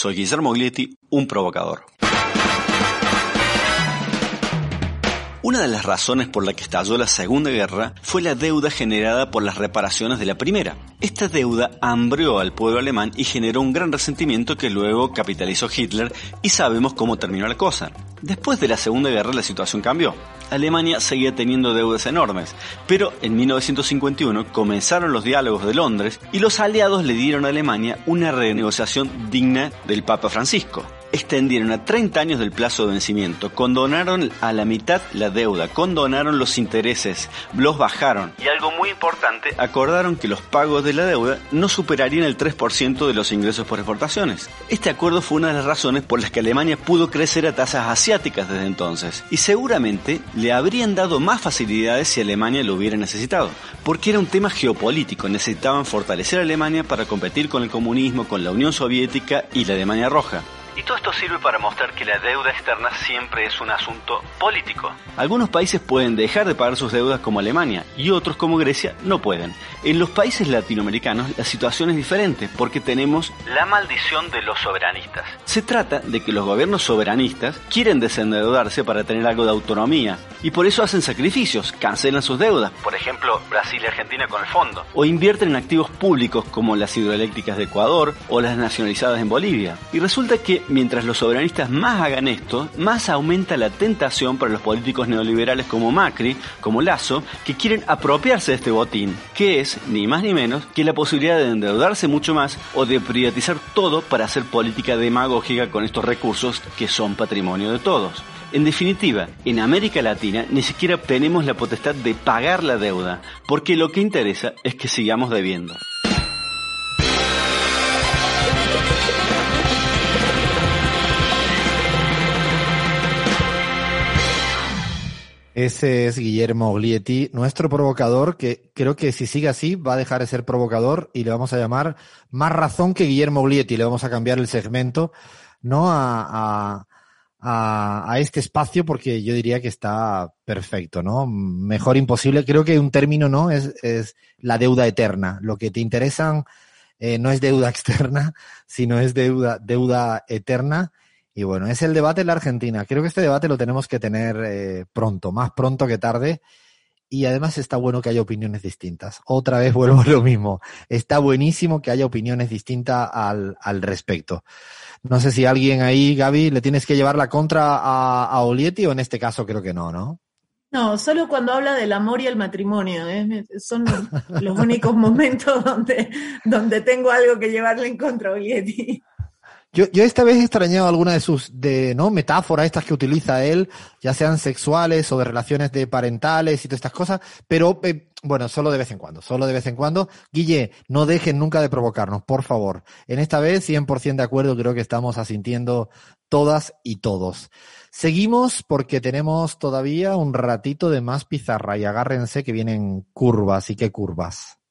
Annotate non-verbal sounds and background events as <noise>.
Soy Guillermo Glietti, un provocador. Una de las razones por la que estalló la Segunda Guerra fue la deuda generada por las reparaciones de la Primera. Esta deuda hambrió al pueblo alemán y generó un gran resentimiento que luego capitalizó Hitler y sabemos cómo terminó la cosa. Después de la Segunda Guerra la situación cambió. Alemania seguía teniendo deudas enormes, pero en 1951 comenzaron los diálogos de Londres y los aliados le dieron a Alemania una renegociación digna del Papa Francisco extendieron a 30 años del plazo de vencimiento, condonaron a la mitad la deuda, condonaron los intereses, los bajaron y algo muy importante, acordaron que los pagos de la deuda no superarían el 3% de los ingresos por exportaciones. Este acuerdo fue una de las razones por las que Alemania pudo crecer a tasas asiáticas desde entonces y seguramente le habrían dado más facilidades si Alemania lo hubiera necesitado, porque era un tema geopolítico, necesitaban fortalecer a Alemania para competir con el comunismo, con la Unión Soviética y la Alemania Roja. Y todo esto sirve para mostrar que la deuda externa siempre es un asunto político. Algunos países pueden dejar de pagar sus deudas como Alemania y otros como Grecia no pueden. En los países latinoamericanos la situación es diferente porque tenemos la maldición de los soberanistas. Se trata de que los gobiernos soberanistas quieren desendeudarse para tener algo de autonomía y por eso hacen sacrificios, cancelan sus deudas, por ejemplo Brasil y Argentina con el fondo, o invierten en activos públicos como las hidroeléctricas de Ecuador o las nacionalizadas en Bolivia. Y resulta que mientras los soberanistas más hagan esto, más aumenta la tentación para los políticos neoliberales como Macri, como Lazo, que quieren apropiarse de este botín, que es, ni más ni menos, que la posibilidad de endeudarse mucho más o de privatizar todo para hacer política demagógica con estos recursos que son patrimonio de todos. En definitiva, en América Latina ni siquiera tenemos la potestad de pagar la deuda, porque lo que interesa es que sigamos debiendo. Ese es Guillermo Glietti, nuestro provocador, que creo que si sigue así va a dejar de ser provocador y le vamos a llamar más razón que Guillermo Glietti. Le vamos a cambiar el segmento, ¿no? A, a, a, este espacio porque yo diría que está perfecto, ¿no? Mejor imposible. Creo que un término, ¿no? Es, es la deuda eterna. Lo que te interesan eh, no es deuda <laughs> externa, sino es deuda, deuda eterna y bueno, es el debate en la Argentina. Creo que este debate lo tenemos que tener eh, pronto, más pronto que tarde. Y además está bueno que haya opiniones distintas. Otra vez vuelvo a lo mismo. Está buenísimo que haya opiniones distintas al, al respecto. No sé si alguien ahí, Gaby, le tienes que llevar la contra a, a Olietti o en este caso creo que no, ¿no? No, solo cuando habla del amor y el matrimonio. ¿eh? Son los únicos <laughs> momentos donde, donde tengo algo que llevarle en contra a Olietti. Yo, yo esta vez he extrañado alguna de sus de, ¿no? metáforas estas que utiliza él, ya sean sexuales o de relaciones de parentales y todas estas cosas, pero eh, bueno, solo de vez en cuando, solo de vez en cuando. Guille, no dejen nunca de provocarnos, por favor. En esta vez 100% de acuerdo, creo que estamos asintiendo todas y todos. Seguimos porque tenemos todavía un ratito de más pizarra y agárrense que vienen curvas y qué curvas.